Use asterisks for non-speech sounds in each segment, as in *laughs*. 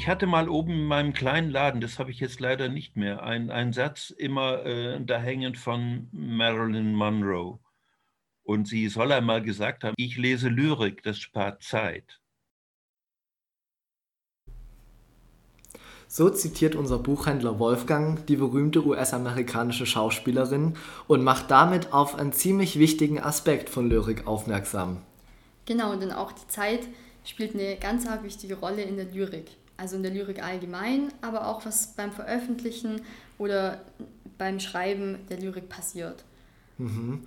Ich hatte mal oben in meinem kleinen Laden, das habe ich jetzt leider nicht mehr, einen Satz immer äh, da hängen von Marilyn Monroe. Und sie soll einmal gesagt haben, ich lese Lyrik, das spart Zeit. So zitiert unser Buchhändler Wolfgang die berühmte US-amerikanische Schauspielerin und macht damit auf einen ziemlich wichtigen Aspekt von Lyrik aufmerksam. Genau, denn auch die Zeit spielt eine ganz wichtige Rolle in der Lyrik. Also in der Lyrik allgemein, aber auch was beim Veröffentlichen oder beim Schreiben der Lyrik passiert. Mhm.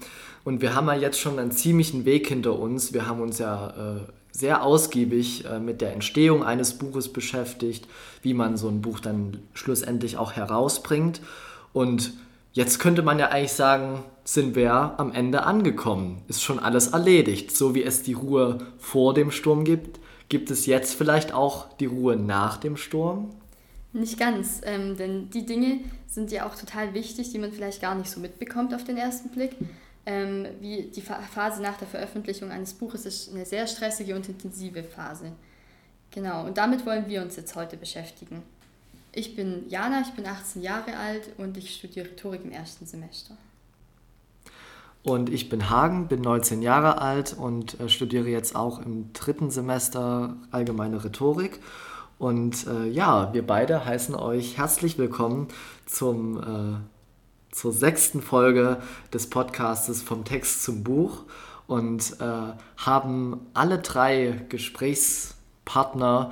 Und wir haben ja jetzt schon einen ziemlichen Weg hinter uns. Wir haben uns ja äh, sehr ausgiebig äh, mit der Entstehung eines Buches beschäftigt, wie man so ein Buch dann schlussendlich auch herausbringt. Und jetzt könnte man ja eigentlich sagen, sind wir am Ende angekommen. Ist schon alles erledigt. So wie es die Ruhe vor dem Sturm gibt, gibt es jetzt vielleicht auch die Ruhe nach dem Sturm? Nicht ganz, ähm, denn die Dinge sind ja auch total wichtig, die man vielleicht gar nicht so mitbekommt auf den ersten Blick ähm, wie die Phase nach der Veröffentlichung eines Buches ist eine sehr stressige und intensive Phase. Genau, und damit wollen wir uns jetzt heute beschäftigen. Ich bin Jana, ich bin 18 Jahre alt und ich studiere Rhetorik im ersten Semester. Und ich bin Hagen, bin 19 Jahre alt und äh, studiere jetzt auch im dritten Semester allgemeine Rhetorik. Und äh, ja, wir beide heißen euch herzlich willkommen zum äh, zur sechsten Folge des Podcastes vom Text zum Buch und äh, haben alle drei Gesprächspartner,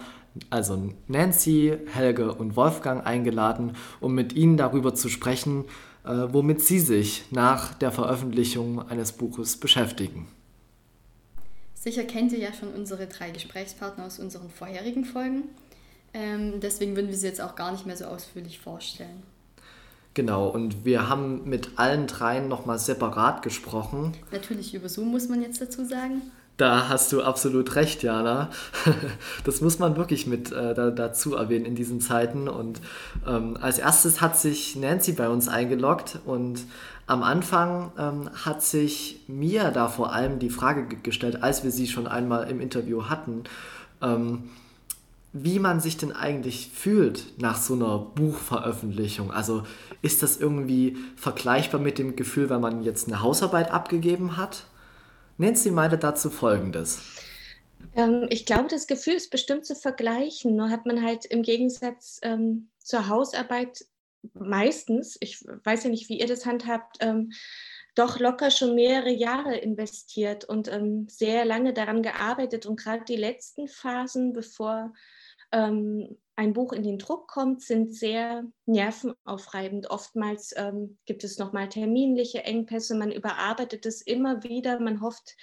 also Nancy, Helge und Wolfgang, eingeladen, um mit ihnen darüber zu sprechen, womit sie sich nach der Veröffentlichung eines Buches beschäftigen. Sicher kennt ihr ja schon unsere drei Gesprächspartner aus unseren vorherigen Folgen. Ähm, deswegen würden wir sie jetzt auch gar nicht mehr so ausführlich vorstellen. Genau, und wir haben mit allen dreien nochmal separat gesprochen. Natürlich über Zoom muss man jetzt dazu sagen. Da hast du absolut recht, Jana. *laughs* Das muss man wirklich mit äh, da, dazu erwähnen in diesen Zeiten. Und ähm, als erstes hat sich Nancy bei uns eingeloggt und am Anfang ähm, hat sich mir da vor allem die Frage gestellt, als wir sie schon einmal im Interview hatten. Ähm, wie man sich denn eigentlich fühlt nach so einer Buchveröffentlichung. Also ist das irgendwie vergleichbar mit dem Gefühl, wenn man jetzt eine Hausarbeit abgegeben hat? Nancy meinte dazu Folgendes. Ähm, ich glaube, das Gefühl ist bestimmt zu vergleichen. Nur hat man halt im Gegensatz ähm, zur Hausarbeit meistens, ich weiß ja nicht, wie ihr das handhabt, ähm, doch locker schon mehrere Jahre investiert und ähm, sehr lange daran gearbeitet. Und gerade die letzten Phasen, bevor ähm, ein Buch in den Druck kommt, sind sehr nervenaufreibend. Oftmals ähm, gibt es nochmal terminliche Engpässe, man überarbeitet es immer wieder, man hofft,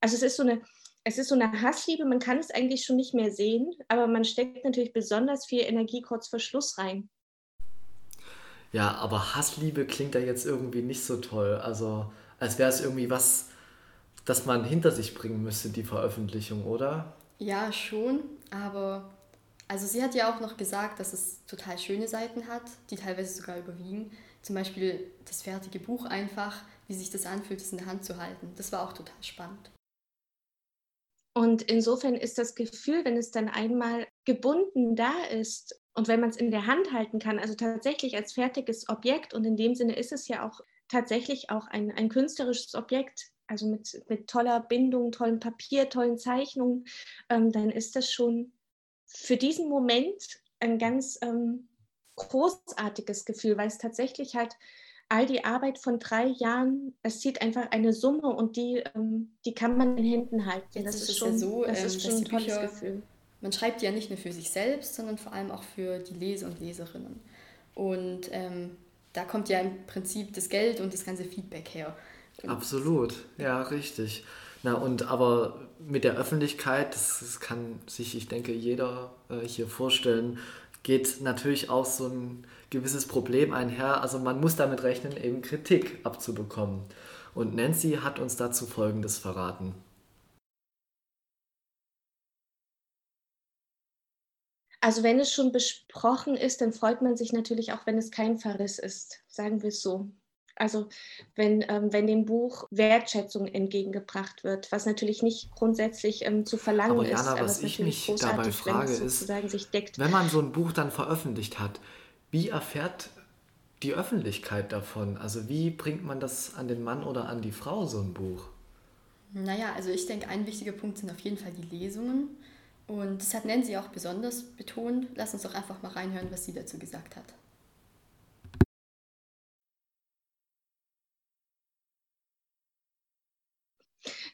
also es ist so eine, es ist so eine Hassliebe, man kann es eigentlich schon nicht mehr sehen, aber man steckt natürlich besonders viel Energie kurz vor Schluss rein. Ja, aber Hassliebe klingt da jetzt irgendwie nicht so toll. Also als wäre es irgendwie was, das man hinter sich bringen müsste, die Veröffentlichung, oder? Ja, schon, aber also sie hat ja auch noch gesagt, dass es total schöne Seiten hat, die teilweise sogar überwiegen. Zum Beispiel das fertige Buch einfach, wie sich das anfühlt, es in der Hand zu halten. Das war auch total spannend. Und insofern ist das Gefühl, wenn es dann einmal gebunden da ist und wenn man es in der Hand halten kann, also tatsächlich als fertiges Objekt, und in dem Sinne ist es ja auch tatsächlich auch ein, ein künstlerisches Objekt, also mit, mit toller Bindung, tollem Papier, tollen Zeichnungen, ähm, dann ist das schon für diesen Moment ein ganz ähm, großartiges Gefühl, weil es tatsächlich halt all die Arbeit von drei Jahren, es zieht einfach eine Summe und die, ähm, die kann man in Händen halten. Das ist, ist schon, ja so, das ist ähm, schon ein tolles Bücher, Gefühl. Man schreibt ja nicht nur für sich selbst, sondern vor allem auch für die Leser und Leserinnen. Und ähm, da kommt ja im Prinzip das Geld und das ganze Feedback her. Absolut, ja, richtig. Na, und aber mit der Öffentlichkeit, das, das kann sich, ich denke, jeder äh, hier vorstellen, geht natürlich auch so ein gewisses Problem einher. Also man muss damit rechnen, eben Kritik abzubekommen. Und Nancy hat uns dazu Folgendes verraten. Also wenn es schon besprochen ist, dann freut man sich natürlich auch, wenn es kein Verriss ist, sagen wir es so. Also wenn, ähm, wenn dem Buch Wertschätzung entgegengebracht wird, was natürlich nicht grundsätzlich ähm, zu verlangen Aber Jana, ist. was ich mich dabei frage, ist, wenn man so ein Buch dann veröffentlicht hat, wie erfährt die Öffentlichkeit davon? Also wie bringt man das an den Mann oder an die Frau, so ein Buch? Naja, also ich denke, ein wichtiger Punkt sind auf jeden Fall die Lesungen. Und das hat Nancy auch besonders betont. Lass uns doch einfach mal reinhören, was sie dazu gesagt hat.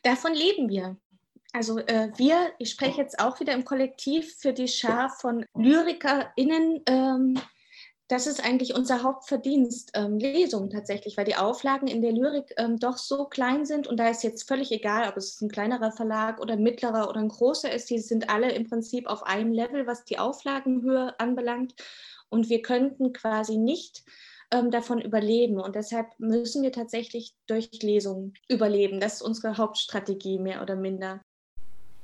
Davon leben wir. Also äh, wir, ich spreche jetzt auch wieder im Kollektiv für die Schar von LyrikerInnen, ähm, das ist eigentlich unser Hauptverdienst, ähm, Lesungen tatsächlich, weil die Auflagen in der Lyrik ähm, doch so klein sind und da ist jetzt völlig egal, ob es ein kleinerer Verlag oder ein mittlerer oder ein großer ist, die sind alle im Prinzip auf einem Level, was die Auflagenhöhe anbelangt und wir könnten quasi nicht ähm, davon überleben und deshalb müssen wir tatsächlich durch Lesungen überleben. Das ist unsere Hauptstrategie mehr oder minder.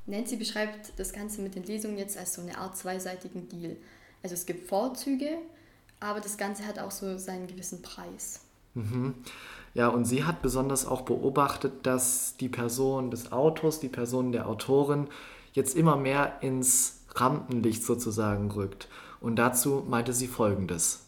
Nancy beschreibt das Ganze mit den Lesungen jetzt als so eine Art zweiseitigen Deal. Also es gibt Vorzüge, aber das Ganze hat auch so seinen gewissen Preis. Mhm. Ja, und sie hat besonders auch beobachtet, dass die Person des Autors, die Person der Autorin jetzt immer mehr ins Rampenlicht sozusagen rückt. Und dazu meinte sie Folgendes.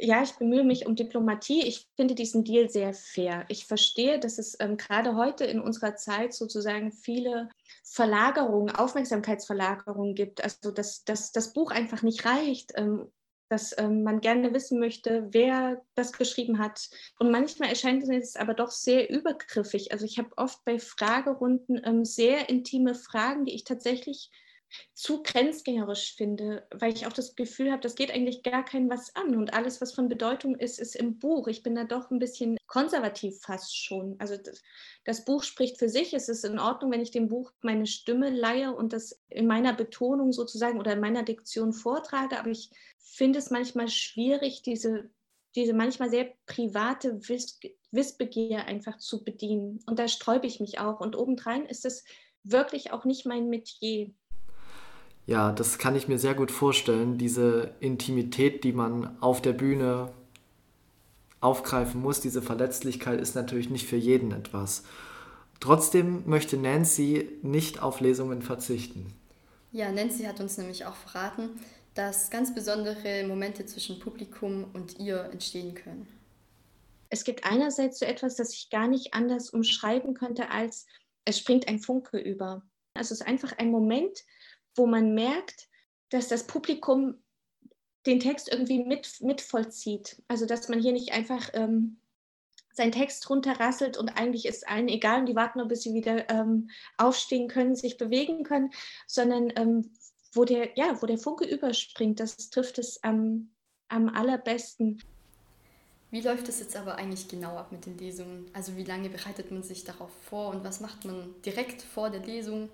Ja, ich bemühe mich um Diplomatie. Ich finde diesen Deal sehr fair. Ich verstehe, dass es ähm, gerade heute in unserer Zeit sozusagen viele Verlagerungen, Aufmerksamkeitsverlagerungen gibt. Also dass, dass das Buch einfach nicht reicht, ähm, dass ähm, man gerne wissen möchte, wer das geschrieben hat. Und manchmal erscheint es aber doch sehr übergriffig. Also ich habe oft bei Fragerunden ähm, sehr intime Fragen, die ich tatsächlich zu grenzgängerisch finde, weil ich auch das Gefühl habe, das geht eigentlich gar kein was an und alles, was von Bedeutung ist, ist im Buch. Ich bin da doch ein bisschen konservativ fast schon. Also das, das Buch spricht für sich. Es ist in Ordnung, wenn ich dem Buch meine Stimme leihe und das in meiner Betonung sozusagen oder in meiner Diktion vortrage, aber ich finde es manchmal schwierig, diese, diese manchmal sehr private Wiss, Wissbegier einfach zu bedienen. Und da sträube ich mich auch. Und obendrein ist es wirklich auch nicht mein Metier. Ja, das kann ich mir sehr gut vorstellen. Diese Intimität, die man auf der Bühne aufgreifen muss, diese Verletzlichkeit ist natürlich nicht für jeden etwas. Trotzdem möchte Nancy nicht auf Lesungen verzichten. Ja, Nancy hat uns nämlich auch verraten, dass ganz besondere Momente zwischen Publikum und ihr entstehen können. Es gibt einerseits so etwas, das ich gar nicht anders umschreiben könnte, als es springt ein Funke über. Also es ist einfach ein Moment, wo man merkt, dass das Publikum den Text irgendwie mit, mit vollzieht. Also dass man hier nicht einfach ähm, seinen Text runterrasselt und eigentlich ist allen egal und die warten nur, bis sie wieder ähm, aufstehen können, sich bewegen können, sondern ähm, wo, der, ja, wo der Funke überspringt, das trifft es am, am allerbesten. Wie läuft es jetzt aber eigentlich genau ab mit den Lesungen? Also wie lange bereitet man sich darauf vor und was macht man direkt vor der Lesung?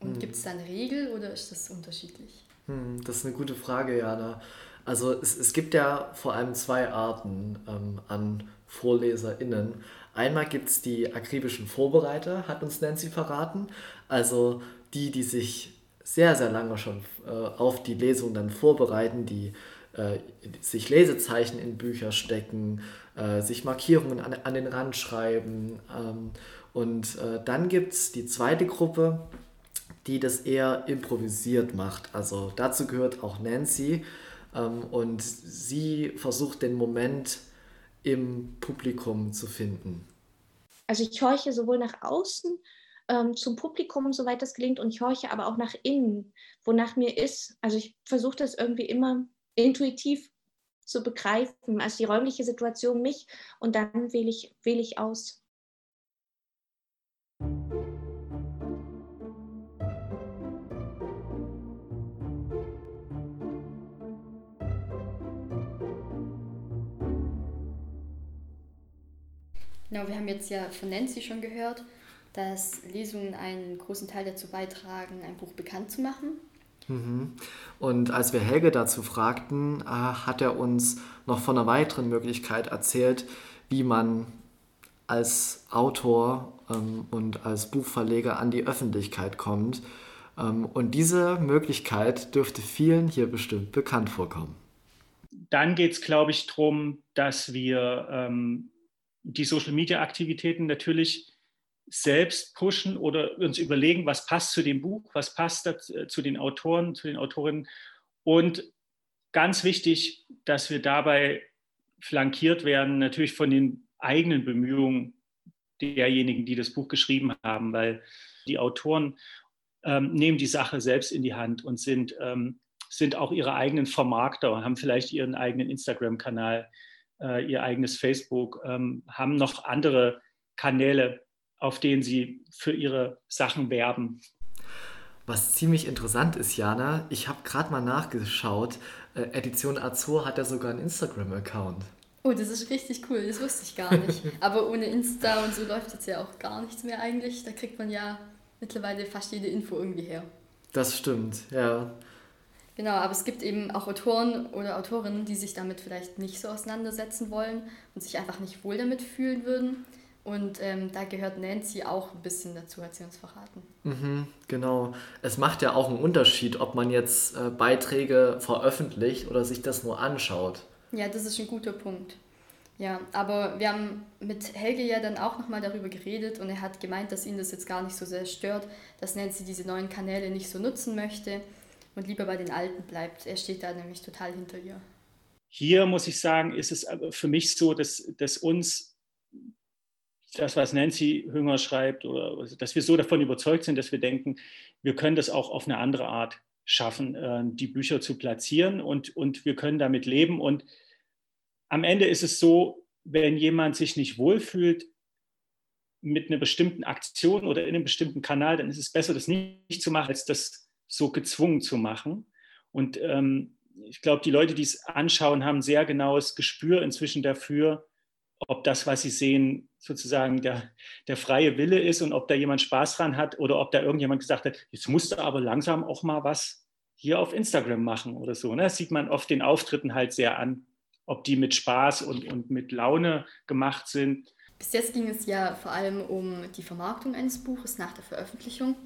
Und hm. gibt es da eine Regel oder ist das unterschiedlich? Hm, das ist eine gute Frage, Jana. Also es, es gibt ja vor allem zwei Arten ähm, an VorleserInnen. Einmal gibt es die akribischen Vorbereiter, hat uns Nancy verraten. Also die, die sich sehr, sehr lange schon äh, auf die Lesung dann vorbereiten, die äh, sich Lesezeichen in Bücher stecken, äh, sich Markierungen an, an den Rand schreiben. Ähm, und äh, dann gibt es die zweite Gruppe, die das eher improvisiert macht. Also dazu gehört auch Nancy ähm, und sie versucht den Moment im Publikum zu finden. Also ich horche sowohl nach außen ähm, zum Publikum, soweit das gelingt, und ich horche aber auch nach innen, wonach mir ist. Also ich versuche das irgendwie immer intuitiv zu begreifen, also die räumliche Situation mich und dann wähle ich, wähle ich aus. Genau, wir haben jetzt ja von Nancy schon gehört, dass Lesungen einen großen Teil dazu beitragen, ein Buch bekannt zu machen. Mhm. Und als wir Helge dazu fragten, äh, hat er uns noch von einer weiteren Möglichkeit erzählt, wie man als Autor ähm, und als Buchverleger an die Öffentlichkeit kommt. Ähm, und diese Möglichkeit dürfte vielen hier bestimmt bekannt vorkommen. Dann geht es, glaube ich, darum, dass wir ähm, die Social-Media-Aktivitäten natürlich selbst pushen oder uns überlegen, was passt zu dem Buch, was passt zu den Autoren, zu den Autorinnen. Und ganz wichtig, dass wir dabei flankiert werden, natürlich von den eigenen Bemühungen derjenigen, die das Buch geschrieben haben, weil die Autoren ähm, nehmen die Sache selbst in die Hand und sind, ähm, sind auch ihre eigenen Vermarkter, haben vielleicht ihren eigenen Instagram-Kanal, äh, ihr eigenes Facebook, ähm, haben noch andere Kanäle, auf denen sie für ihre Sachen werben. Was ziemlich interessant ist, Jana, ich habe gerade mal nachgeschaut, äh, Edition Azur hat ja sogar einen Instagram-Account. Oh, das ist richtig cool, das wusste ich gar nicht. *laughs* Aber ohne Insta und so läuft jetzt ja auch gar nichts mehr eigentlich. Da kriegt man ja mittlerweile fast jede Info irgendwie her. Das stimmt, ja. Genau, aber es gibt eben auch Autoren oder Autorinnen, die sich damit vielleicht nicht so auseinandersetzen wollen und sich einfach nicht wohl damit fühlen würden. Und ähm, da gehört Nancy auch ein bisschen dazu, hat sie uns verraten. Mhm, genau. Es macht ja auch einen Unterschied, ob man jetzt äh, Beiträge veröffentlicht oder sich das nur anschaut. Ja, das ist ein guter Punkt. Ja, aber wir haben mit Helge ja dann auch nochmal darüber geredet und er hat gemeint, dass ihn das jetzt gar nicht so sehr stört, dass Nancy diese neuen Kanäle nicht so nutzen möchte und lieber bei den alten bleibt. Er steht da nämlich total hinter ihr. Hier muss ich sagen, ist es für mich so, dass, dass uns das, was Nancy Hünger schreibt, oder dass wir so davon überzeugt sind, dass wir denken, wir können das auch auf eine andere Art schaffen, äh, die Bücher zu platzieren und, und wir können damit leben. Und am Ende ist es so, wenn jemand sich nicht wohlfühlt mit einer bestimmten Aktion oder in einem bestimmten Kanal, dann ist es besser, das nicht zu machen, als das so gezwungen zu machen. Und ähm, ich glaube, die Leute, die es anschauen, haben sehr genaues Gespür inzwischen dafür, ob das, was sie sehen, sozusagen der, der freie Wille ist und ob da jemand Spaß dran hat oder ob da irgendjemand gesagt hat, jetzt musst du aber langsam auch mal was hier auf Instagram machen oder so. Ne? Das sieht man oft den Auftritten halt sehr an ob die mit Spaß und, und mit Laune gemacht sind. Bis jetzt ging es ja vor allem um die Vermarktung eines Buches nach der Veröffentlichung.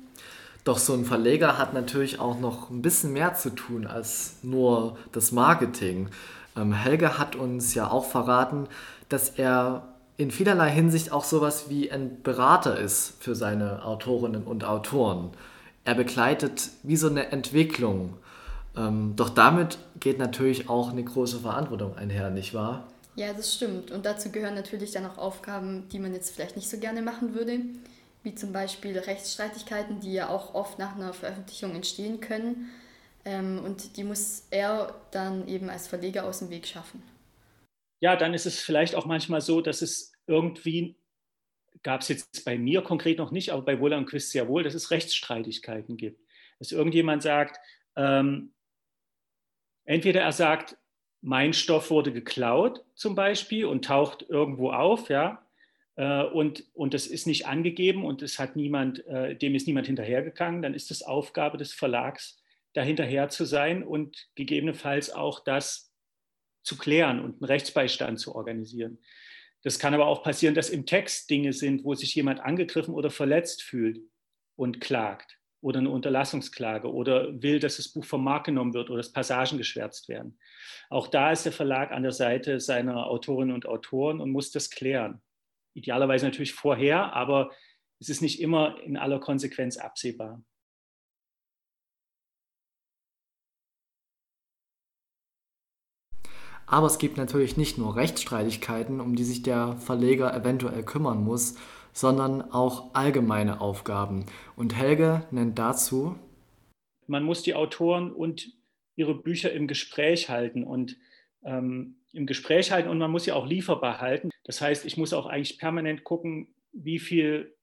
Doch so ein Verleger hat natürlich auch noch ein bisschen mehr zu tun als nur das Marketing. Ähm, Helge hat uns ja auch verraten, dass er in vielerlei Hinsicht auch sowas wie ein Berater ist für seine Autorinnen und Autoren. Er begleitet wie so eine Entwicklung ähm, doch damit geht natürlich auch eine große Verantwortung einher, nicht wahr? Ja, das stimmt. Und dazu gehören natürlich dann auch Aufgaben, die man jetzt vielleicht nicht so gerne machen würde, wie zum Beispiel Rechtsstreitigkeiten, die ja auch oft nach einer Veröffentlichung entstehen können. Ähm, und die muss er dann eben als Verleger aus dem Weg schaffen. Ja, dann ist es vielleicht auch manchmal so, dass es irgendwie, gab es jetzt bei mir konkret noch nicht, aber bei Wohler und Quist sehr wohl, dass es Rechtsstreitigkeiten gibt. Dass irgendjemand sagt, ähm, entweder er sagt, mein Stoff wurde geklaut zum Beispiel und taucht irgendwo auf, ja, und, und das ist nicht angegeben und es hat niemand, äh, dem ist niemand hinterhergegangen, dann ist es Aufgabe des Verlags, dahinterher zu sein und gegebenenfalls auch das zu klären und einen Rechtsbeistand zu organisieren. Das kann aber auch passieren, dass im Text Dinge sind, wo sich jemand angegriffen oder verletzt fühlt und klagt oder eine Unterlassungsklage oder will, dass das Buch vom Markt genommen wird oder dass Passagen geschwärzt werden. Auch da ist der Verlag an der Seite seiner Autorinnen und Autoren und muss das klären. Idealerweise natürlich vorher, aber es ist nicht immer in aller Konsequenz absehbar. Aber es gibt natürlich nicht nur Rechtsstreitigkeiten, um die sich der Verleger eventuell kümmern muss, sondern auch allgemeine Aufgaben. Und Helge nennt dazu. Man muss die Autoren und ihre Bücher im Gespräch halten und ähm, im Gespräch halten und man muss sie auch lieferbar halten. Das heißt, ich muss auch eigentlich permanent gucken, wie viel,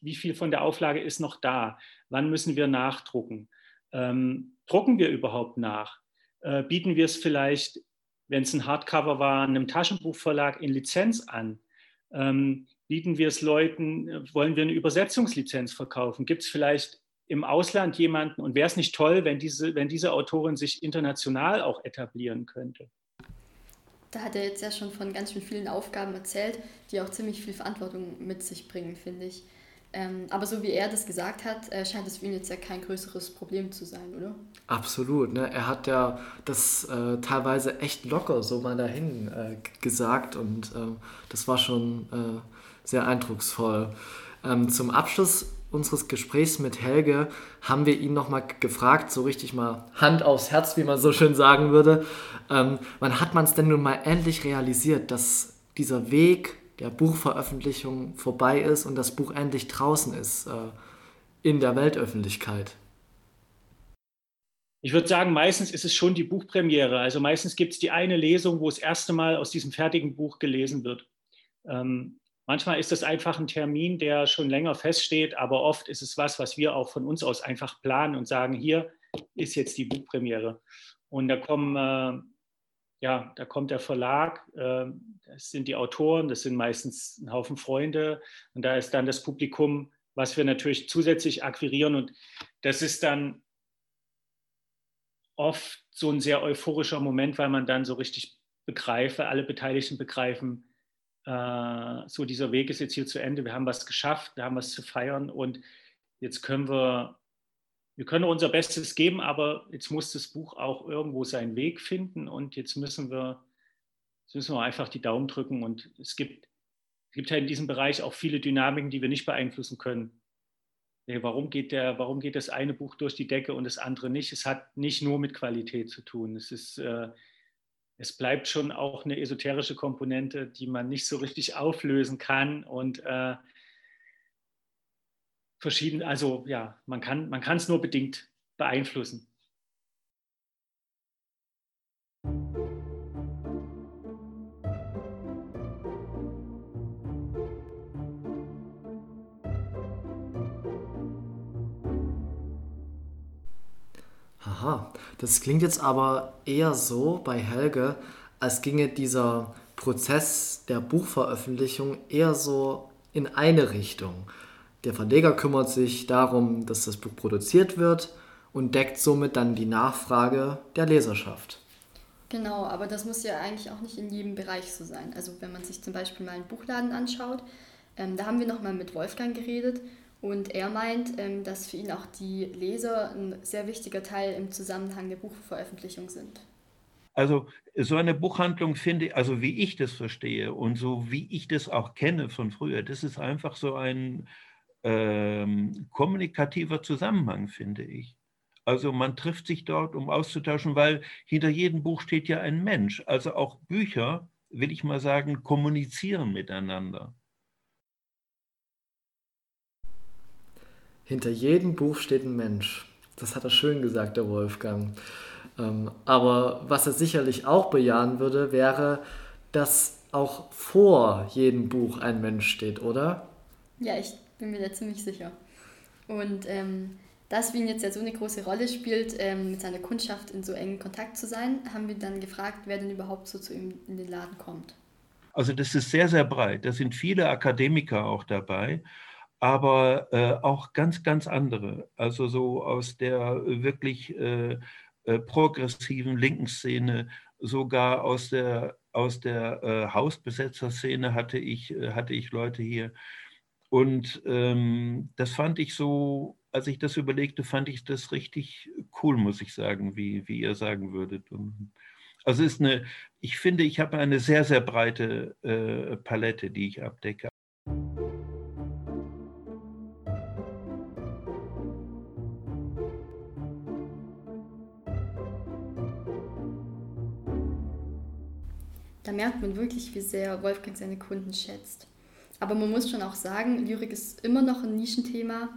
wie viel von der Auflage ist noch da. Wann müssen wir nachdrucken? Ähm, drucken wir überhaupt nach? Äh, bieten wir es vielleicht, wenn es ein Hardcover war, einem Taschenbuchverlag in Lizenz an? Ähm, bieten wir es Leuten, wollen wir eine Übersetzungslizenz verkaufen? Gibt es vielleicht im Ausland jemanden und wäre es nicht toll, wenn diese, wenn diese Autorin sich international auch etablieren könnte? Da hat er jetzt ja schon von ganz schön vielen Aufgaben erzählt, die auch ziemlich viel Verantwortung mit sich bringen, finde ich. Ähm, aber so wie er das gesagt hat, äh, scheint es für ihn jetzt ja kein größeres Problem zu sein, oder? Absolut. Ne? Er hat ja das äh, teilweise echt locker so mal dahin äh, gesagt und ähm, das war schon äh, sehr eindrucksvoll. Ähm, zum Abschluss unseres Gesprächs mit Helge haben wir ihn nochmal gefragt, so richtig mal Hand aufs Herz, wie man so schön sagen würde. Ähm, wann hat man es denn nun mal endlich realisiert, dass dieser Weg der Buchveröffentlichung vorbei ist und das Buch endlich draußen ist äh, in der Weltöffentlichkeit? Ich würde sagen, meistens ist es schon die Buchpremiere. Also meistens gibt es die eine Lesung, wo das erste Mal aus diesem fertigen Buch gelesen wird. Ähm, manchmal ist das einfach ein Termin, der schon länger feststeht, aber oft ist es was, was wir auch von uns aus einfach planen und sagen, hier ist jetzt die Buchpremiere. Und da kommen äh, ja, da kommt der Verlag, äh, das sind die Autoren, das sind meistens ein Haufen Freunde und da ist dann das Publikum, was wir natürlich zusätzlich akquirieren und das ist dann oft so ein sehr euphorischer Moment, weil man dann so richtig begreife, alle Beteiligten begreifen, so dieser Weg ist jetzt hier zu Ende, wir haben was geschafft, wir haben was zu feiern und jetzt können wir wir können unser Bestes geben, aber jetzt muss das Buch auch irgendwo seinen Weg finden und jetzt müssen wir, jetzt müssen wir einfach die Daumen drücken und es gibt, es gibt ja in diesem Bereich auch viele Dynamiken, die wir nicht beeinflussen können. Warum geht, der, warum geht das eine Buch durch die Decke und das andere nicht? Es hat nicht nur mit Qualität zu tun. Es, ist, äh, es bleibt schon auch eine esoterische Komponente, die man nicht so richtig auflösen kann. Und äh, verschieden, also ja, man kann es nur bedingt beeinflussen. Aha, das klingt jetzt aber eher so bei Helge, als ginge dieser Prozess der Buchveröffentlichung eher so in eine Richtung. Der Verleger kümmert sich darum, dass das Buch produziert wird und deckt somit dann die Nachfrage der Leserschaft. Genau, aber das muss ja eigentlich auch nicht in jedem Bereich so sein. Also wenn man sich zum Beispiel mal einen Buchladen anschaut, ähm, da haben wir nochmal mit Wolfgang geredet und er meint, ähm, dass für ihn auch die Leser ein sehr wichtiger Teil im Zusammenhang der Buchveröffentlichung sind. Also so eine Buchhandlung finde, also wie ich das verstehe und so wie ich das auch kenne von früher, das ist einfach so ein ähm, kommunikativer Zusammenhang, finde ich. Also man trifft sich dort, um auszutauschen, weil hinter jedem Buch steht ja ein Mensch. Also auch Bücher, will ich mal sagen, kommunizieren miteinander. Hinter jedem Buch steht ein Mensch. Das hat er schön gesagt, der Wolfgang. Ähm, aber was er sicherlich auch bejahen würde, wäre, dass auch vor jedem Buch ein Mensch steht, oder? Ja, ich bin mir da ziemlich sicher. Und ähm, dass Wien jetzt ja so eine große Rolle spielt, ähm, mit seiner Kundschaft in so engen Kontakt zu sein, haben wir dann gefragt, wer denn überhaupt so zu ihm in den Laden kommt. Also das ist sehr, sehr breit. Da sind viele Akademiker auch dabei, aber äh, auch ganz, ganz andere. Also so aus der wirklich äh, äh, progressiven linken Szene, sogar aus der, aus der äh, Hausbesetzerszene hatte ich, äh, hatte ich Leute hier. Und ähm, das fand ich so, als ich das überlegte, fand ich das richtig cool, muss ich sagen, wie, wie ihr sagen würdet. Also ist eine, ich finde, ich habe eine sehr, sehr breite äh, Palette, die ich abdecke. Merkt man wirklich, wie sehr Wolfgang seine Kunden schätzt. Aber man muss schon auch sagen, Lyrik ist immer noch ein Nischenthema.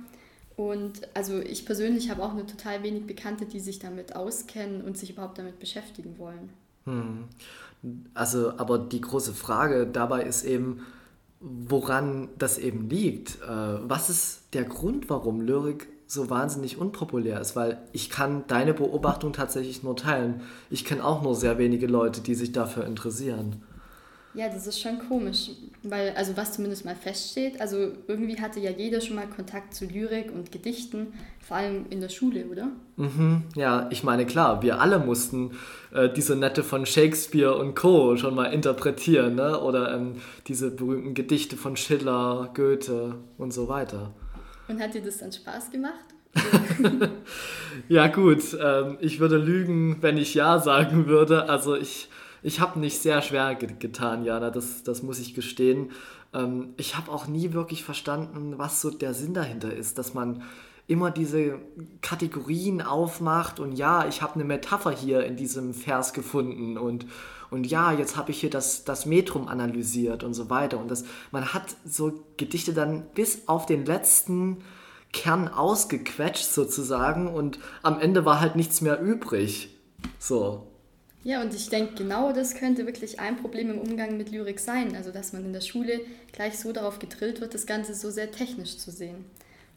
Und also ich persönlich habe auch nur total wenig Bekannte, die sich damit auskennen und sich überhaupt damit beschäftigen wollen. Hm. Also, aber die große Frage dabei ist eben, woran das eben liegt. Äh, was ist der Grund, warum Lyrik so wahnsinnig unpopulär ist? Weil ich kann deine Beobachtung tatsächlich nur teilen. Ich kenne auch nur sehr wenige Leute, die sich dafür interessieren. Ja, das ist schon komisch, weil, also was zumindest mal feststeht, also irgendwie hatte ja jeder schon mal Kontakt zu Lyrik und Gedichten, vor allem in der Schule, oder? Mhm, ja, ich meine, klar, wir alle mussten äh, diese Nette von Shakespeare und Co. schon mal interpretieren, ne? oder ähm, diese berühmten Gedichte von Schiller, Goethe und so weiter. Und hat dir das dann Spaß gemacht? *laughs* ja gut, ähm, ich würde lügen, wenn ich ja sagen würde. Also ich, ich habe nicht sehr schwer getan, Jana, das, das muss ich gestehen. Ähm, ich habe auch nie wirklich verstanden, was so der Sinn dahinter ist, dass man immer diese Kategorien aufmacht und ja, ich habe eine Metapher hier in diesem Vers gefunden und, und ja, jetzt habe ich hier das, das Metrum analysiert und so weiter. Und das, man hat so Gedichte dann bis auf den letzten Kern ausgequetscht sozusagen und am Ende war halt nichts mehr übrig. So. Ja, und ich denke, genau das könnte wirklich ein Problem im Umgang mit Lyrik sein. Also, dass man in der Schule gleich so darauf gedrillt wird, das Ganze so sehr technisch zu sehen.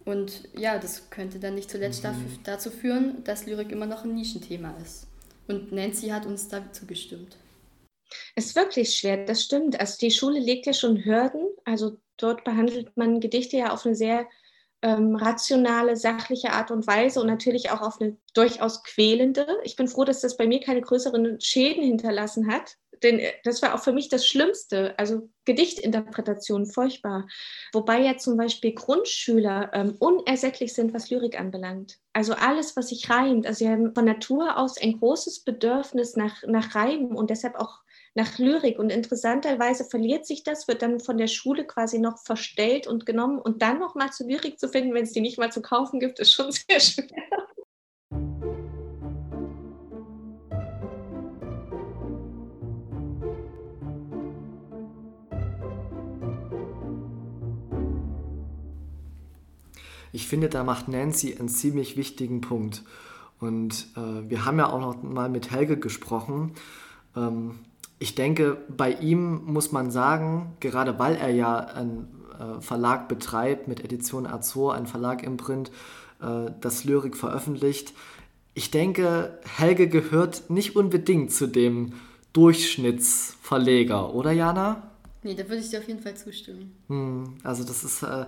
Und ja, das könnte dann nicht zuletzt mhm. dazu führen, dass Lyrik immer noch ein Nischenthema ist. Und Nancy hat uns dazu gestimmt. Es ist wirklich schwer, das stimmt. Also die Schule legt ja schon Hürden. Also dort behandelt man Gedichte ja auf eine sehr ähm, rationale, sachliche Art und Weise und natürlich auch auf eine durchaus quälende. Ich bin froh, dass das bei mir keine größeren Schäden hinterlassen hat, denn äh, das war auch für mich das Schlimmste. Also Gedichtinterpretation, furchtbar. Wobei ja zum Beispiel Grundschüler ähm, unersättlich sind, was Lyrik anbelangt. Also alles, was sich reimt. Also sie haben von Natur aus ein großes Bedürfnis nach, nach Reimen und deshalb auch nach Lyrik. Und interessanterweise verliert sich das, wird dann von der Schule quasi noch verstellt und genommen. Und dann noch mal zu Lyrik zu finden, wenn es die nicht mal zu kaufen gibt, ist schon *laughs* sehr schwer. Ich finde, da macht Nancy einen ziemlich wichtigen Punkt. Und äh, wir haben ja auch noch mal mit Helge gesprochen. Ähm, ich denke, bei ihm muss man sagen, gerade weil er ja einen äh, Verlag betreibt mit Edition Azor, ein Verlag im Print, äh, das Lyrik veröffentlicht, ich denke, Helge gehört nicht unbedingt zu dem Durchschnittsverleger, oder Jana? Nee, da würde ich dir auf jeden Fall zustimmen. Hm, also das ist, äh,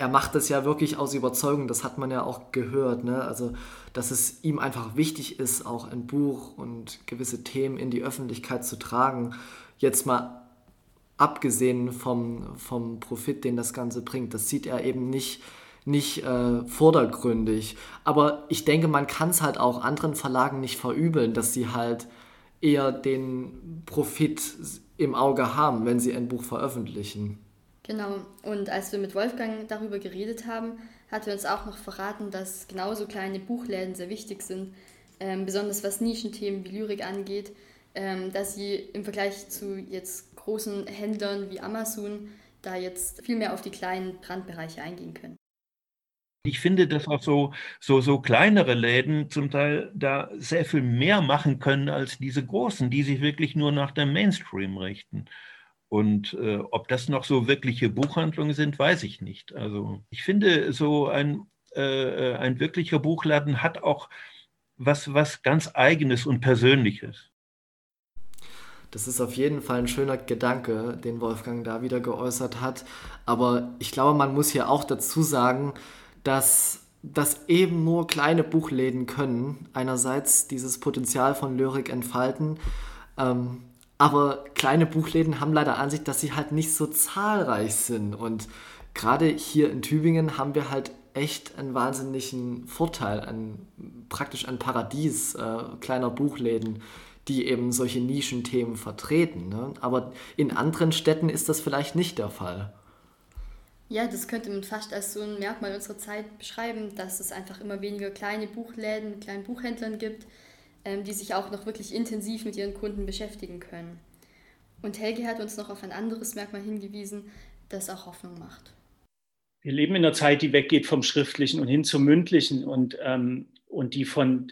er macht das ja wirklich aus Überzeugung, das hat man ja auch gehört, ne? Also dass es ihm einfach wichtig ist, auch ein Buch und gewisse Themen in die Öffentlichkeit zu tragen. Jetzt mal abgesehen vom, vom Profit, den das Ganze bringt. Das sieht er eben nicht, nicht äh, vordergründig. Aber ich denke, man kann es halt auch anderen Verlagen nicht verübeln, dass sie halt eher den Profit im Auge haben, wenn sie ein Buch veröffentlichen. Genau, und als wir mit Wolfgang darüber geredet haben, hat er uns auch noch verraten, dass genauso kleine Buchläden sehr wichtig sind, ähm, besonders was Nischenthemen wie Lyrik angeht, ähm, dass sie im Vergleich zu jetzt großen Händlern wie Amazon da jetzt viel mehr auf die kleinen Brandbereiche eingehen können. Ich finde, dass auch so, so, so kleinere Läden zum Teil da sehr viel mehr machen können als diese großen, die sich wirklich nur nach dem Mainstream richten. Und äh, ob das noch so wirkliche Buchhandlungen sind, weiß ich nicht. Also ich finde, so ein, äh, ein wirklicher Buchladen hat auch was, was ganz Eigenes und Persönliches. Das ist auf jeden Fall ein schöner Gedanke, den Wolfgang da wieder geäußert hat. Aber ich glaube, man muss hier auch dazu sagen, dass das eben nur kleine Buchläden können. Einerseits dieses Potenzial von Lyrik entfalten. Ähm, aber kleine Buchläden haben leider an sich, dass sie halt nicht so zahlreich sind. Und gerade hier in Tübingen haben wir halt echt einen wahnsinnigen Vorteil, ein, praktisch ein Paradies äh, kleiner Buchläden, die eben solche Nischenthemen vertreten. Ne? Aber in anderen Städten ist das vielleicht nicht der Fall. Ja, das könnte man fast als so ein Merkmal unserer Zeit beschreiben, dass es einfach immer weniger kleine Buchläden mit kleinen Buchhändlern gibt, ähm, die sich auch noch wirklich intensiv mit ihren Kunden beschäftigen können. Und Helge hat uns noch auf ein anderes Merkmal hingewiesen, das auch Hoffnung macht. Wir leben in einer Zeit, die weggeht vom Schriftlichen und hin zum Mündlichen und, ähm, und die von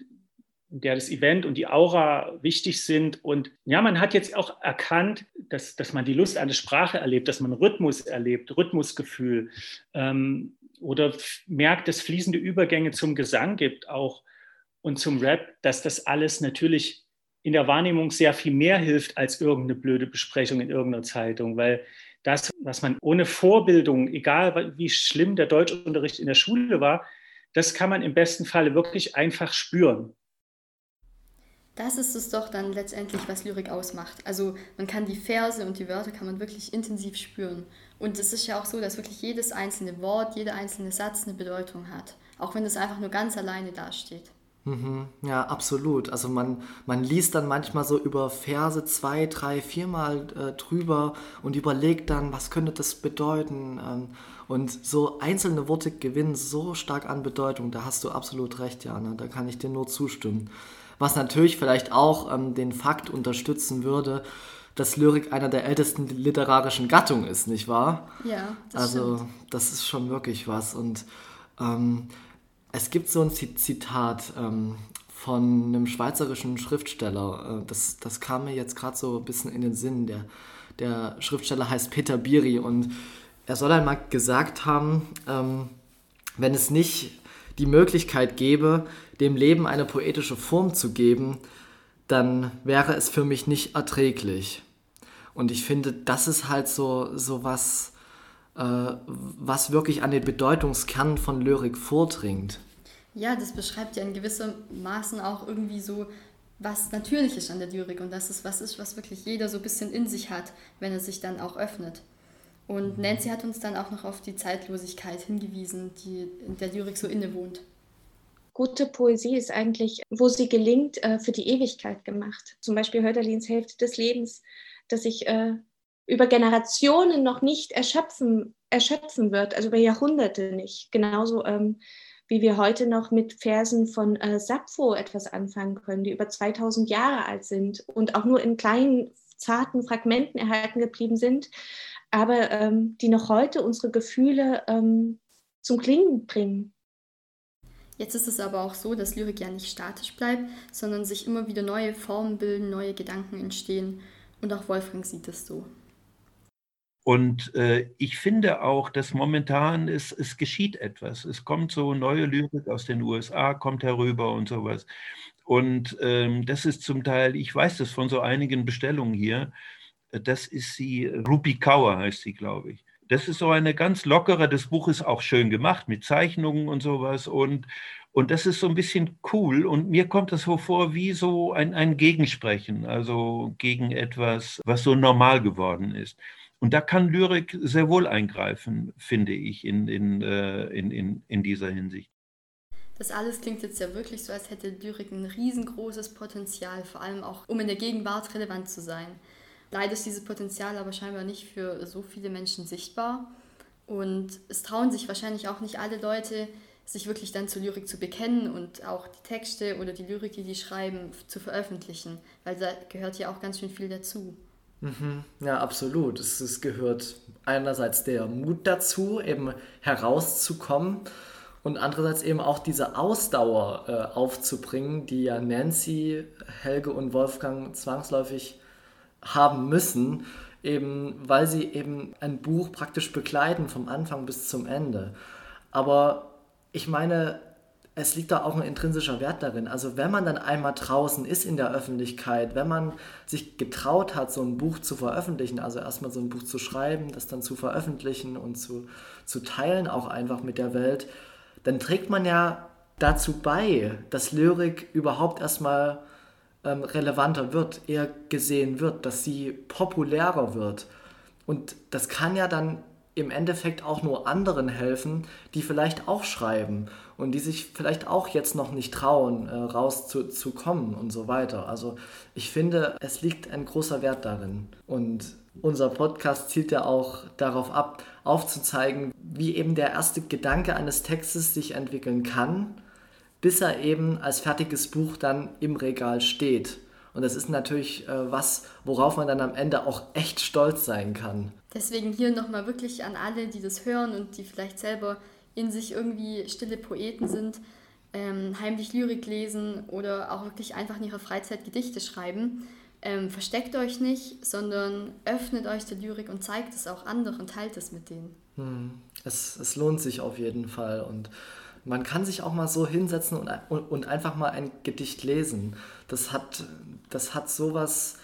der das Event und die Aura wichtig sind. Und ja, man hat jetzt auch erkannt, dass, dass man die Lust an der Sprache erlebt, dass man Rhythmus erlebt, Rhythmusgefühl ähm, oder merkt, dass fließende Übergänge zum Gesang gibt auch und zum Rap, dass das alles natürlich in der Wahrnehmung sehr viel mehr hilft als irgendeine blöde Besprechung in irgendeiner Zeitung, weil das, was man ohne Vorbildung, egal wie schlimm der Deutschunterricht in der Schule war, das kann man im besten Falle wirklich einfach spüren. Das ist es doch dann letztendlich, was Lyrik ausmacht. Also man kann die Verse und die Wörter kann man wirklich intensiv spüren. Und es ist ja auch so, dass wirklich jedes einzelne Wort, jeder einzelne Satz eine Bedeutung hat. Auch wenn es einfach nur ganz alleine dasteht. Mhm, ja, absolut. Also man, man liest dann manchmal so über Verse zwei, drei, viermal äh, drüber und überlegt dann, was könnte das bedeuten. Ähm, und so einzelne Worte gewinnen so stark an Bedeutung. Da hast du absolut recht, Jana. Da kann ich dir nur zustimmen. Was natürlich vielleicht auch ähm, den Fakt unterstützen würde, dass Lyrik einer der ältesten literarischen Gattungen ist, nicht wahr? Ja, das Also stimmt. das ist schon wirklich was. Und ähm, es gibt so ein Zitat ähm, von einem schweizerischen Schriftsteller. Äh, das, das kam mir jetzt gerade so ein bisschen in den Sinn. Der, der Schriftsteller heißt Peter Biri und er soll einmal gesagt haben, ähm, wenn es nicht die Möglichkeit gäbe, dem Leben eine poetische Form zu geben, dann wäre es für mich nicht erträglich. Und ich finde, das ist halt so, so was, was wirklich an den Bedeutungskern von Lyrik vordringt. Ja, das beschreibt ja in gewissem Maßen auch irgendwie so was Natürliches an der Lyrik und dass es was ist, was wirklich jeder so ein bisschen in sich hat, wenn er sich dann auch öffnet. Und Nancy hat uns dann auch noch auf die Zeitlosigkeit hingewiesen, die in der Lyrik so innewohnt. Gute Poesie ist eigentlich, wo sie gelingt, äh, für die Ewigkeit gemacht. Zum Beispiel Hölderlins Hälfte des Lebens, das sich äh, über Generationen noch nicht erschöpfen, erschöpfen wird, also über Jahrhunderte nicht. Genauso ähm, wie wir heute noch mit Versen von äh, Sappho etwas anfangen können, die über 2000 Jahre alt sind und auch nur in kleinen, zarten Fragmenten erhalten geblieben sind, aber ähm, die noch heute unsere Gefühle ähm, zum Klingen bringen. Jetzt ist es aber auch so, dass Lyrik ja nicht statisch bleibt, sondern sich immer wieder neue Formen bilden, neue Gedanken entstehen. Und auch Wolfgang sieht es so. Und äh, ich finde auch, dass momentan es, es geschieht etwas. Es kommt so neue Lyrik aus den USA, kommt herüber und sowas. Und ähm, das ist zum Teil, ich weiß das von so einigen Bestellungen hier, das ist sie, Rupi Kaur heißt sie, glaube ich. Das ist so eine ganz lockere, das Buch ist auch schön gemacht mit Zeichnungen und sowas. Und, und das ist so ein bisschen cool. Und mir kommt das so vor wie so ein, ein Gegensprechen, also gegen etwas, was so normal geworden ist. Und da kann Lyrik sehr wohl eingreifen, finde ich, in, in, äh, in, in, in dieser Hinsicht. Das alles klingt jetzt ja wirklich so, als hätte Lyrik ein riesengroßes Potenzial, vor allem auch, um in der Gegenwart relevant zu sein. Leider ist dieses Potenzial aber scheinbar nicht für so viele Menschen sichtbar. Und es trauen sich wahrscheinlich auch nicht alle Leute, sich wirklich dann zur Lyrik zu bekennen und auch die Texte oder die Lyrik, die die schreiben, zu veröffentlichen, weil da gehört ja auch ganz schön viel dazu. Mhm. Ja, absolut. Es, es gehört einerseits der Mut dazu, eben herauszukommen und andererseits eben auch diese Ausdauer äh, aufzubringen, die ja Nancy, Helge und Wolfgang zwangsläufig haben müssen, eben weil sie eben ein Buch praktisch begleiten vom Anfang bis zum Ende. Aber ich meine, es liegt da auch ein intrinsischer Wert darin. Also wenn man dann einmal draußen ist in der Öffentlichkeit, wenn man sich getraut hat, so ein Buch zu veröffentlichen, also erstmal so ein Buch zu schreiben, das dann zu veröffentlichen und zu, zu teilen auch einfach mit der Welt, dann trägt man ja dazu bei, dass Lyrik überhaupt erstmal ähm, relevanter wird, eher gesehen wird, dass sie populärer wird. Und das kann ja dann im Endeffekt auch nur anderen helfen, die vielleicht auch schreiben und die sich vielleicht auch jetzt noch nicht trauen, äh, rauszukommen und so weiter. Also ich finde, es liegt ein großer Wert darin. Und unser Podcast zielt ja auch darauf ab, aufzuzeigen, wie eben der erste Gedanke eines Textes sich entwickeln kann, bis er eben als fertiges Buch dann im Regal steht. Und das ist natürlich äh, was, worauf man dann am Ende auch echt stolz sein kann. Deswegen hier nochmal wirklich an alle, die das hören und die vielleicht selber in sich irgendwie stille Poeten sind, ähm, heimlich Lyrik lesen oder auch wirklich einfach in ihrer Freizeit Gedichte schreiben. Ähm, versteckt euch nicht, sondern öffnet euch der Lyrik und zeigt es auch anderen, teilt es mit denen. Hm. Es, es lohnt sich auf jeden Fall und man kann sich auch mal so hinsetzen und, und, und einfach mal ein Gedicht lesen. Das hat, das hat sowas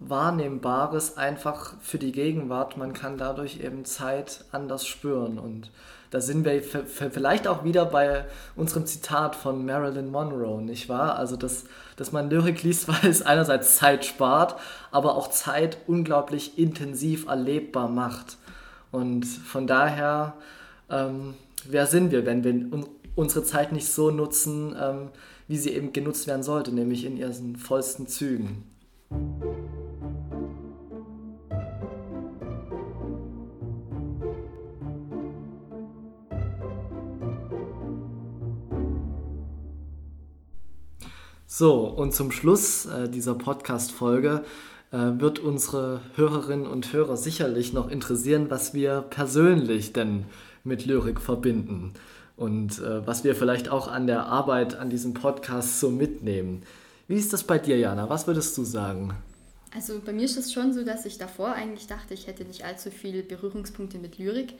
Wahrnehmbares einfach für die Gegenwart. Man kann dadurch eben Zeit anders spüren. Und da sind wir vielleicht auch wieder bei unserem Zitat von Marilyn Monroe, nicht wahr? Also, dass, dass man Lyrik liest, *laughs* weil es einerseits Zeit spart, aber auch Zeit unglaublich intensiv erlebbar macht. Und von daher, ähm, wer sind wir, wenn wir unsere Zeit nicht so nutzen, ähm, wie sie eben genutzt werden sollte, nämlich in ihren vollsten Zügen? So, und zum Schluss äh, dieser Podcast-Folge äh, wird unsere Hörerinnen und Hörer sicherlich noch interessieren, was wir persönlich denn mit Lyrik verbinden und äh, was wir vielleicht auch an der Arbeit an diesem Podcast so mitnehmen. Wie ist das bei dir, Jana? Was würdest du sagen? Also bei mir ist es schon so, dass ich davor eigentlich dachte, ich hätte nicht allzu viele Berührungspunkte mit Lyrik.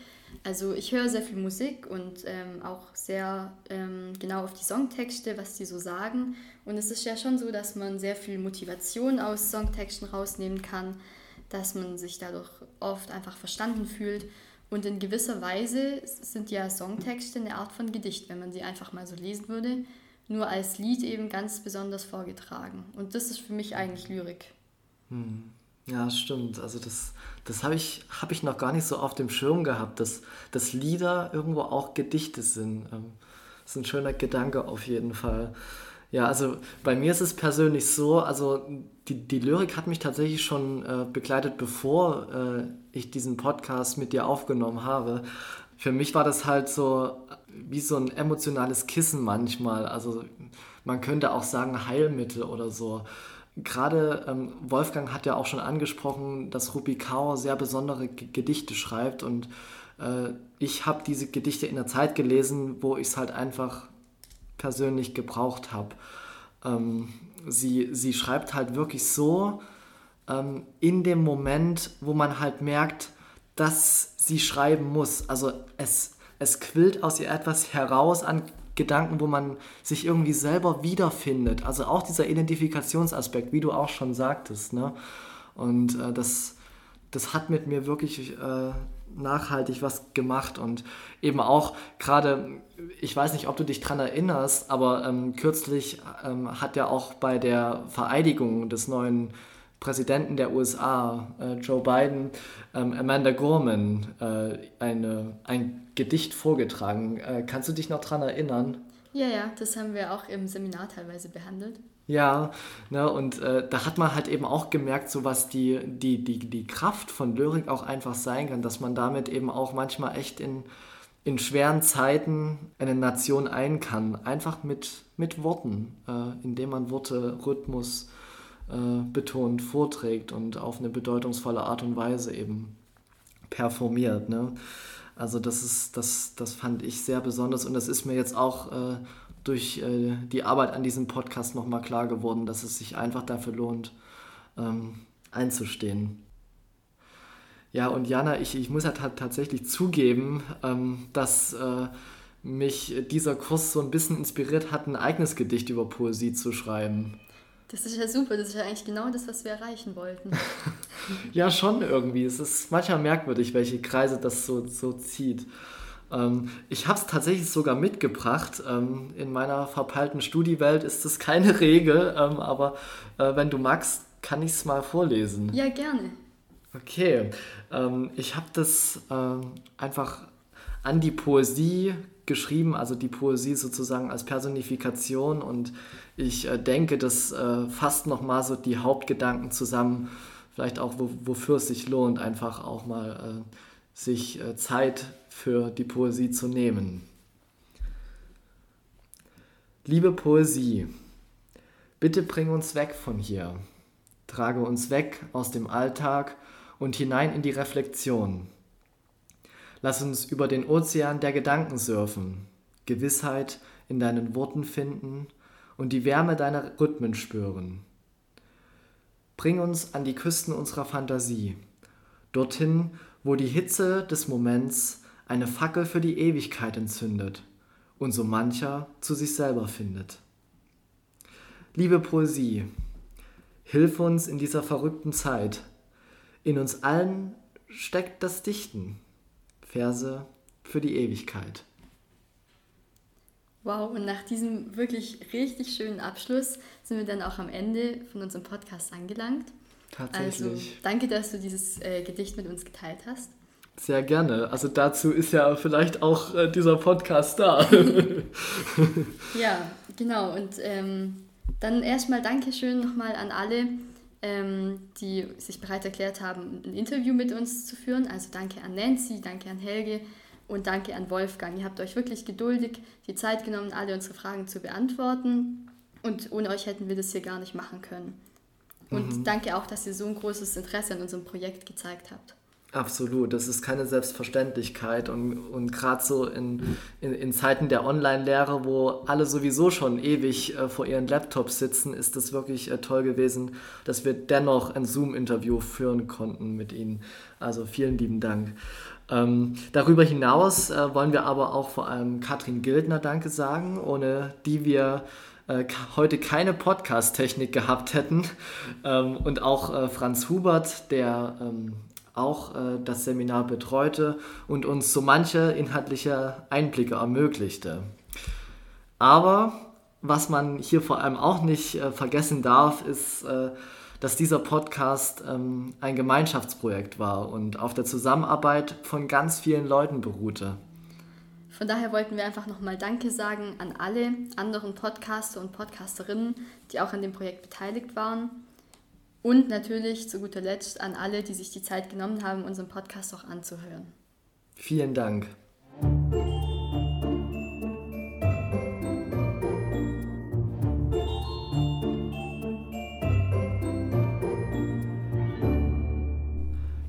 Also ich höre sehr viel Musik und ähm, auch sehr ähm, genau auf die Songtexte, was die so sagen. Und es ist ja schon so, dass man sehr viel Motivation aus Songtexten rausnehmen kann, dass man sich dadurch oft einfach verstanden fühlt. Und in gewisser Weise sind ja Songtexte eine Art von Gedicht, wenn man sie einfach mal so lesen würde, nur als Lied eben ganz besonders vorgetragen. Und das ist für mich eigentlich Lyrik. Hm. Ja, stimmt. Also das, das habe ich, hab ich noch gar nicht so auf dem Schirm gehabt, dass, dass Lieder irgendwo auch Gedichte sind. Ähm, das ist ein schöner Gedanke auf jeden Fall. Ja, also bei mir ist es persönlich so, also die, die Lyrik hat mich tatsächlich schon äh, begleitet, bevor äh, ich diesen Podcast mit dir aufgenommen habe. Für mich war das halt so wie so ein emotionales Kissen manchmal. Also man könnte auch sagen Heilmittel oder so. Gerade ähm, Wolfgang hat ja auch schon angesprochen, dass Rupi Kaur sehr besondere G Gedichte schreibt und äh, ich habe diese Gedichte in der Zeit gelesen, wo ich es halt einfach persönlich gebraucht habe. Ähm, sie, sie schreibt halt wirklich so ähm, in dem Moment, wo man halt merkt, dass sie schreiben muss. Also es, es quillt aus ihr etwas heraus an Gedanken, wo man sich irgendwie selber wiederfindet. Also auch dieser Identifikationsaspekt, wie du auch schon sagtest. Ne? Und äh, das, das hat mit mir wirklich äh, nachhaltig was gemacht und eben auch gerade, ich weiß nicht, ob du dich daran erinnerst, aber ähm, kürzlich ähm, hat ja auch bei der Vereidigung des neuen Präsidenten der USA, äh, Joe Biden, ähm, Amanda Gorman, äh, eine, ein Gedicht vorgetragen. Äh, kannst du dich noch daran erinnern? Ja, ja, das haben wir auch im Seminar teilweise behandelt. Ja, ne, und äh, da hat man halt eben auch gemerkt, so was die, die, die, die Kraft von Lyrik auch einfach sein kann, dass man damit eben auch manchmal echt in, in schweren Zeiten eine Nation ein kann. Einfach mit, mit Worten, äh, indem man Worte, Rhythmus äh, betont vorträgt und auf eine bedeutungsvolle Art und Weise eben performiert. Ne? Also das ist, das, das fand ich sehr besonders und das ist mir jetzt auch äh, durch äh, die Arbeit an diesem Podcast nochmal klar geworden, dass es sich einfach dafür lohnt, ähm, einzustehen. Ja, und Jana, ich, ich muss ja tatsächlich zugeben, ähm, dass äh, mich dieser Kurs so ein bisschen inspiriert hat, ein eigenes Gedicht über Poesie zu schreiben. Das ist ja super, das ist ja eigentlich genau das, was wir erreichen wollten. *laughs* ja, schon irgendwie. Es ist manchmal merkwürdig, welche Kreise das so, so zieht. Ähm, ich habe es tatsächlich sogar mitgebracht. Ähm, in meiner verpeilten Studiewelt ist das keine Regel, ähm, aber äh, wenn du magst, kann ich es mal vorlesen. Ja, gerne. Okay, ähm, ich habe das ähm, einfach an die Poesie geschrieben, also die Poesie sozusagen als Personifikation und ich äh, denke, das äh, fasst nochmal so die Hauptgedanken zusammen, vielleicht auch wo, wofür es sich lohnt, einfach auch mal äh, sich äh, Zeit für die Poesie zu nehmen. Liebe Poesie, bitte bring uns weg von hier, trage uns weg aus dem Alltag und hinein in die Reflexion. Lass uns über den Ozean der Gedanken surfen, Gewissheit in deinen Worten finden und die Wärme deiner Rhythmen spüren. Bring uns an die Küsten unserer Fantasie, dorthin, wo die Hitze des Moments eine Fackel für die Ewigkeit entzündet und so mancher zu sich selber findet. Liebe Poesie, hilf uns in dieser verrückten Zeit. In uns allen steckt das Dichten. Verse für die Ewigkeit. Wow, und nach diesem wirklich richtig schönen Abschluss sind wir dann auch am Ende von unserem Podcast angelangt. Tatsächlich. Also danke, dass du dieses äh, Gedicht mit uns geteilt hast. Sehr gerne. Also dazu ist ja vielleicht auch äh, dieser Podcast da. *laughs* ja, genau. Und ähm, dann erstmal Dankeschön nochmal an alle, ähm, die sich bereit erklärt haben, ein Interview mit uns zu führen. Also danke an Nancy, danke an Helge und danke an Wolfgang. Ihr habt euch wirklich geduldig die Zeit genommen, alle unsere Fragen zu beantworten. Und ohne euch hätten wir das hier gar nicht machen können. Und mhm. danke auch, dass ihr so ein großes Interesse an unserem Projekt gezeigt habt. Absolut, das ist keine Selbstverständlichkeit und, und gerade so in, in, in, Zeiten der Online-Lehre, wo alle sowieso schon ewig äh, vor ihren Laptops sitzen, ist es wirklich äh, toll gewesen, dass wir dennoch ein Zoom-Interview führen konnten mit Ihnen. Also vielen lieben Dank. Ähm, darüber hinaus äh, wollen wir aber auch vor allem Katrin Gildner Danke sagen, ohne die wir äh, heute keine Podcast-Technik gehabt hätten. Ähm, und auch äh, Franz Hubert, der ähm, auch äh, das Seminar betreute und uns so manche inhaltliche Einblicke ermöglichte. Aber was man hier vor allem auch nicht äh, vergessen darf, ist, äh, dass dieser Podcast ähm, ein Gemeinschaftsprojekt war und auf der Zusammenarbeit von ganz vielen Leuten beruhte. Von daher wollten wir einfach nochmal Danke sagen an alle anderen Podcaster und Podcasterinnen, die auch an dem Projekt beteiligt waren. Und natürlich zu guter Letzt an alle, die sich die Zeit genommen haben, unseren Podcast auch anzuhören. Vielen Dank.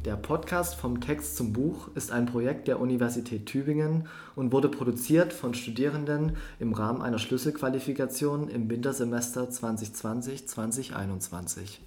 Der Podcast vom Text zum Buch ist ein Projekt der Universität Tübingen und wurde produziert von Studierenden im Rahmen einer Schlüsselqualifikation im Wintersemester 2020-2021.